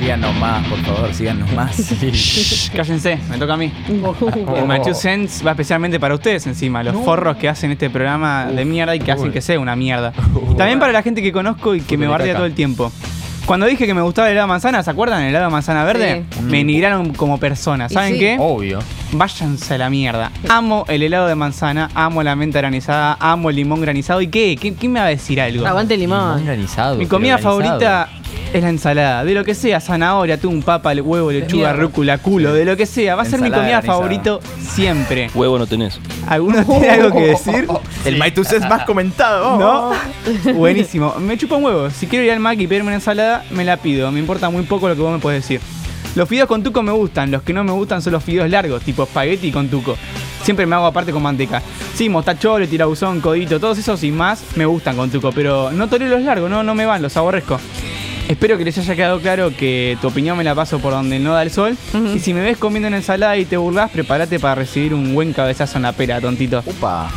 Síganos más, por favor, síganos más. Shh, cállense, me toca a mí. El Matthew Sense va especialmente para ustedes encima, los forros que hacen este programa de mierda y que hacen que sea una mierda. También para la gente que conozco y que me de bardea todo el tiempo. Cuando dije que me gustaba el helado de manzana, ¿se acuerdan? El helado de manzana verde. Me nigraron como persona. ¿Saben sí. qué? Obvio. Váyanse a la mierda. Amo el helado de manzana, amo la menta granizada, amo el limón granizado. ¿Y qué? ¿Qué- ¿Quién me va a decir algo? Aguante el Limón limón. granizado. Mi comida granizado. favorita es la ensalada. De lo que sea, zanahoria, atún, papa, huevo, lechuga, rúcula, culo, de lo que sea. Va a ser mi Ensalada comida granizada. favorito siempre. Huevo no tenés. ¿Alguno tiene algo que decir? El Maitus es más comentado. ¿No? Buenísimo. Me chupa un huevo. Si quiero ir al Mac y pedirme una ensalada, me la pido. Me importa muy poco lo que vos me podés decir. Los fideos con tuco me gustan. Los que no me gustan son los fideos largos, tipo espagueti con tuco. Siempre me hago aparte con manteca. Sí, mostachole, tirabuzón, codito, todos esos y más me gustan con tuco. Pero no tolero los largos, no, no me van, los aborrezco. Espero que les haya quedado claro que tu opinión me la paso por donde no da el sol. Y si me ves comiendo una ensalada y te burlas, prepárate para recibir un buen cabezazo en la pera, tontito. Upa.